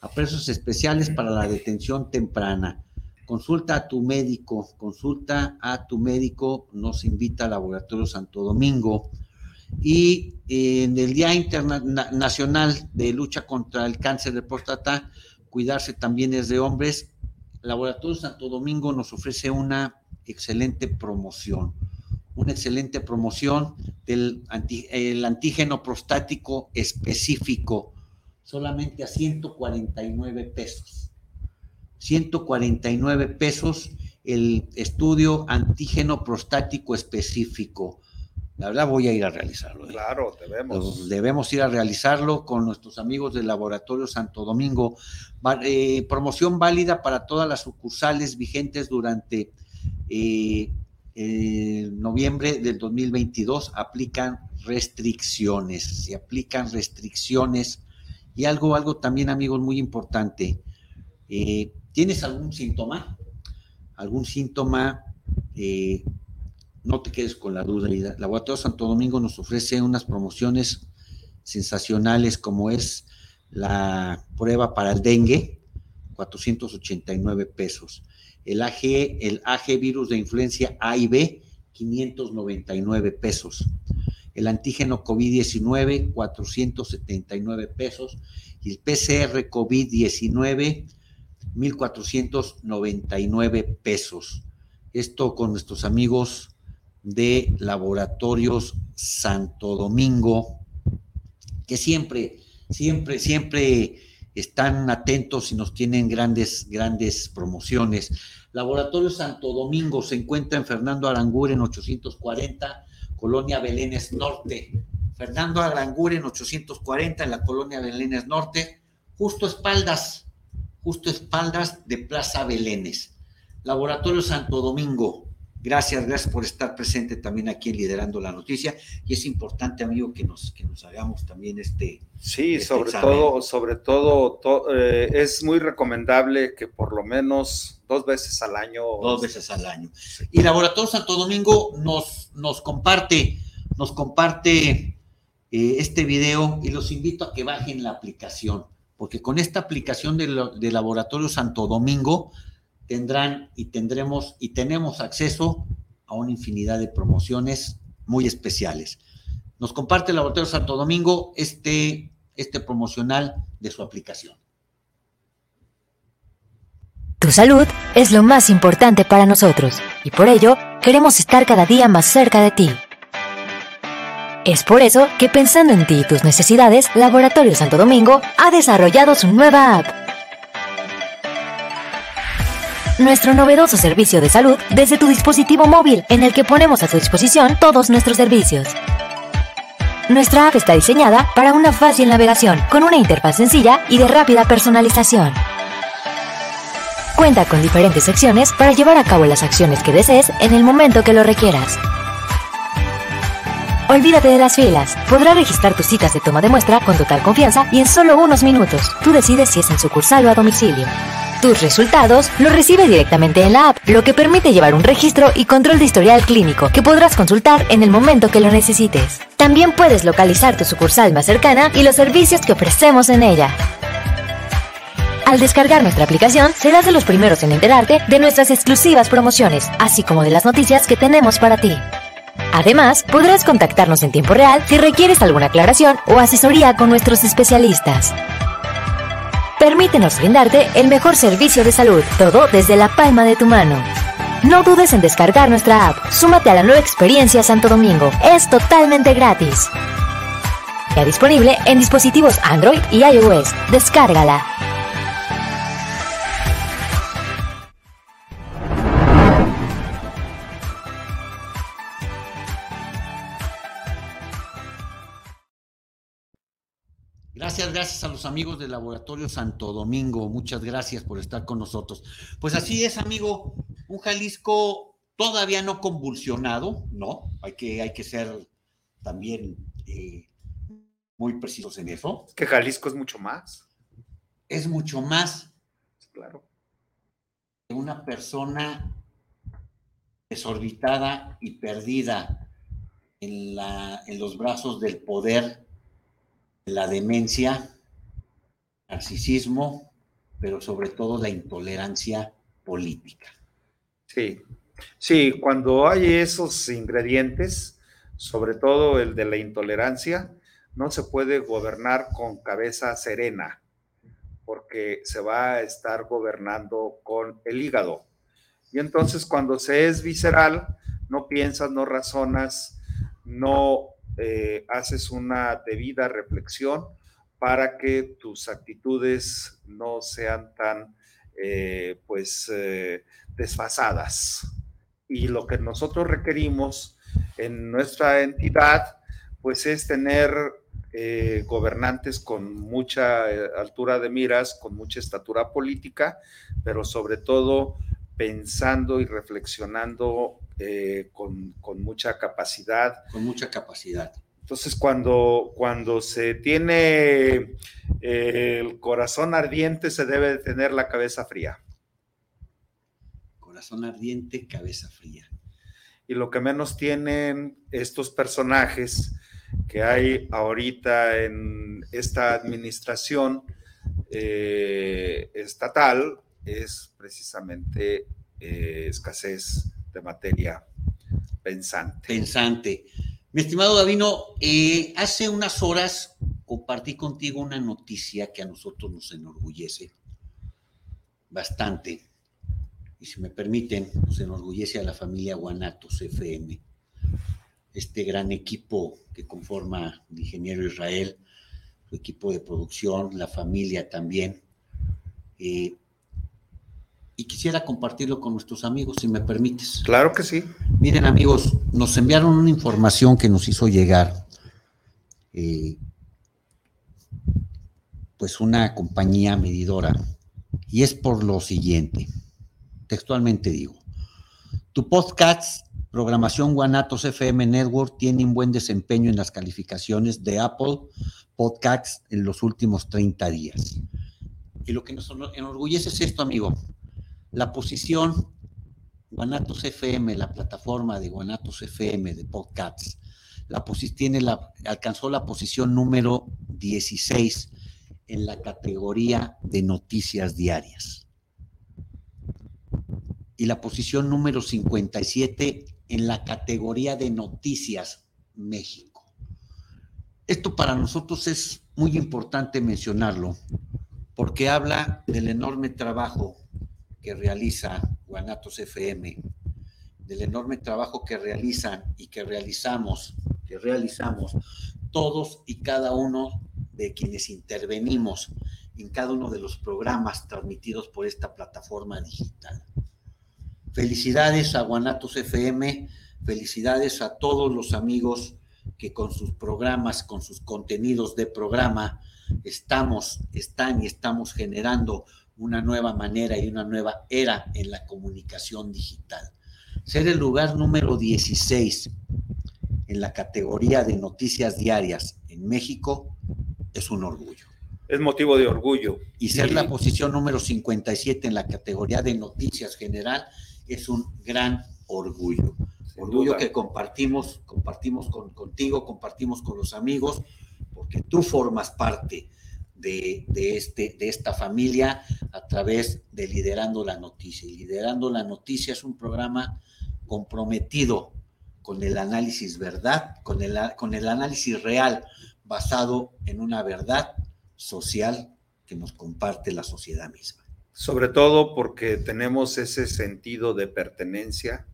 a precios especiales para la detención temprana. Consulta a tu médico, consulta a tu médico, nos invita al Laboratorio Santo Domingo. Y en el Día Internacional de Lucha contra el Cáncer de Próstata, cuidarse también es de hombres. Laboratorio Santo Domingo nos ofrece una excelente promoción una excelente promoción del el antígeno prostático específico, solamente a 149 pesos. 149 pesos el estudio antígeno prostático específico. La verdad voy a ir a realizarlo. ¿eh? Claro, debemos. Debemos ir a realizarlo con nuestros amigos del Laboratorio Santo Domingo. Eh, promoción válida para todas las sucursales vigentes durante eh, noviembre del 2022 aplican restricciones, se aplican restricciones y algo, algo también amigos muy importante, eh, ¿tienes algún síntoma? ¿Algún síntoma? No te quedes con la duda. La Laboratorio Santo Domingo nos ofrece unas promociones sensacionales como es la prueba para el dengue, 489 pesos el AG, el AG virus de influencia A y B, 599 pesos. El antígeno COVID-19, 479 pesos. Y el PCR COVID-19, 1.499 pesos. Esto con nuestros amigos de Laboratorios Santo Domingo, que siempre, siempre, siempre están atentos y nos tienen grandes, grandes promociones. Laboratorio Santo Domingo se encuentra en Fernando Aranguren 840, Colonia Belénes Norte. Fernando Aranguren 840 en la Colonia Belénes Norte, justo espaldas, justo espaldas de Plaza Belénes. Laboratorio Santo Domingo, Gracias, gracias por estar presente también aquí Liderando la Noticia. Y es importante, amigo, que nos, que nos hagamos también este. Sí, este sobre todo, sobre todo, eh, es muy recomendable que por lo menos dos veces al año. Dos veces al año. Y Laboratorio Santo Domingo nos, nos comparte, nos comparte eh, este video y los invito a que bajen la aplicación, porque con esta aplicación de, de Laboratorio Santo Domingo tendrán y tendremos y tenemos acceso a una infinidad de promociones muy especiales. Nos comparte el Laboratorio Santo Domingo este, este promocional de su aplicación. Tu salud es lo más importante para nosotros y por ello queremos estar cada día más cerca de ti. Es por eso que pensando en ti y tus necesidades, Laboratorio Santo Domingo ha desarrollado su nueva app nuestro novedoso servicio de salud desde tu dispositivo móvil, en el que ponemos a tu disposición todos nuestros servicios. Nuestra app está diseñada para una fácil navegación, con una interfaz sencilla y de rápida personalización. Cuenta con diferentes secciones para llevar a cabo las acciones que desees en el momento que lo requieras. Olvídate de las filas. Podrás registrar tus citas de toma de muestra con total confianza y en solo unos minutos. Tú decides si es en sucursal o a domicilio. Tus resultados los recibe directamente en la app, lo que permite llevar un registro y control de historial clínico que podrás consultar en el momento que lo necesites. También puedes localizar tu sucursal más cercana y los servicios que ofrecemos en ella. Al descargar nuestra aplicación, serás de los primeros en enterarte de nuestras exclusivas promociones, así como de las noticias que tenemos para ti. Además, podrás contactarnos en tiempo real si requieres alguna aclaración o asesoría con nuestros especialistas. Permítenos brindarte el mejor servicio de salud, todo desde la palma de tu mano. No dudes en descargar nuestra app. Súmate a la nueva experiencia Santo Domingo. Es totalmente gratis. Ya disponible en dispositivos Android y iOS. Descárgala. Gracias, gracias a los amigos del Laboratorio Santo Domingo. Muchas gracias por estar con nosotros. Pues así es, amigo, un Jalisco todavía no convulsionado, ¿no? Hay que, hay que ser también eh, muy precisos en eso. Que Jalisco es mucho más. Es mucho más. Claro. Una persona desorbitada y perdida en, la, en los brazos del poder la demencia, narcisismo, pero sobre todo la intolerancia política. Sí, sí, cuando hay esos ingredientes, sobre todo el de la intolerancia, no se puede gobernar con cabeza serena, porque se va a estar gobernando con el hígado. Y entonces cuando se es visceral, no piensas, no razonas, no eh, haces una debida reflexión para que tus actitudes no sean tan, eh, pues, eh, desfasadas. Y lo que nosotros requerimos en nuestra entidad, pues, es tener gobernantes con mucha altura de miras, con mucha estatura política, pero sobre todo pensando y reflexionando eh, con, mucha capacidad. Con mucha capacidad. Entonces, cuando, cuando se tiene eh, el corazón ardiente, se debe tener la cabeza fría. Corazón ardiente, cabeza fría. Y lo que menos tienen estos personajes que hay ahorita en esta administración eh, estatal es precisamente escasez de materia pensante. Pensante. Mi estimado Davino, eh, hace unas horas compartí contigo una noticia que a nosotros nos enorgullece bastante. Y si me permiten, nos enorgullece a la familia Guanatos FM, este gran equipo que conforma el ingeniero Israel, su equipo de producción, la familia también. Eh, y quisiera compartirlo con nuestros amigos, si me permites. Claro que sí. Miren amigos, nos enviaron una información que nos hizo llegar, eh, pues una compañía medidora, y es por lo siguiente, textualmente digo, Tu podcast, programación Guanatos FM Network, tiene un buen desempeño en las calificaciones de Apple Podcasts en los últimos 30 días. Y lo que nos enorgullece es esto, amigo. La posición Guanatos FM, la plataforma de Guanatos FM de podcasts, la tiene la, alcanzó la posición número 16 en la categoría de noticias diarias y la posición número 57 en la categoría de noticias México. Esto para nosotros es muy importante mencionarlo porque habla del enorme trabajo que realiza Guanatos FM, del enorme trabajo que realizan y que realizamos, que realizamos todos y cada uno de quienes intervenimos en cada uno de los programas transmitidos por esta plataforma digital. Felicidades a Guanatos FM, felicidades a todos los amigos que con sus programas, con sus contenidos de programa, estamos, están y estamos generando una nueva manera y una nueva era en la comunicación digital. Ser el lugar número 16 en la categoría de noticias diarias en México es un orgullo. Es motivo de orgullo. Y ser la posición número 57 en la categoría de noticias general es un gran orgullo. orgullo que compartimos, compartimos con, contigo, compartimos con los amigos, porque tú formas parte de, este, de esta familia a través de Liderando la Noticia. Y Liderando la Noticia es un programa comprometido con el análisis verdad, con el, con el análisis real, basado en una verdad social que nos comparte la sociedad misma. Sobre todo porque tenemos ese sentido de pertenencia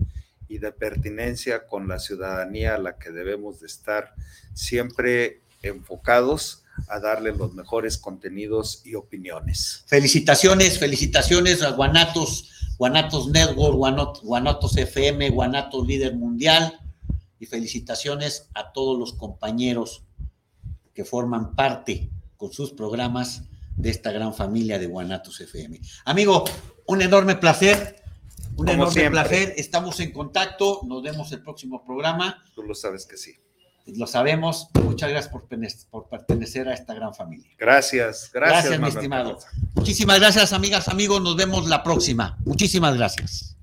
y de pertinencia con la ciudadanía a la que debemos de estar siempre enfocados a darle los mejores contenidos y opiniones. Felicitaciones, felicitaciones a Guanatos, Guanatos Network, Guanatos FM, Guanatos Líder Mundial y felicitaciones a todos los compañeros que forman parte con sus programas de esta gran familia de Guanatos FM. Amigo, un enorme placer. Un enorme placer. Estamos en contacto. Nos vemos el próximo programa. Tú lo sabes que sí lo sabemos. Muchas gracias por, pertenecer a esta gran familia. Gracias, gracias, gracias mi estimado. Muchísimas gracias, amigas, amigos. Nos vemos la próxima. Muchísimas gracias.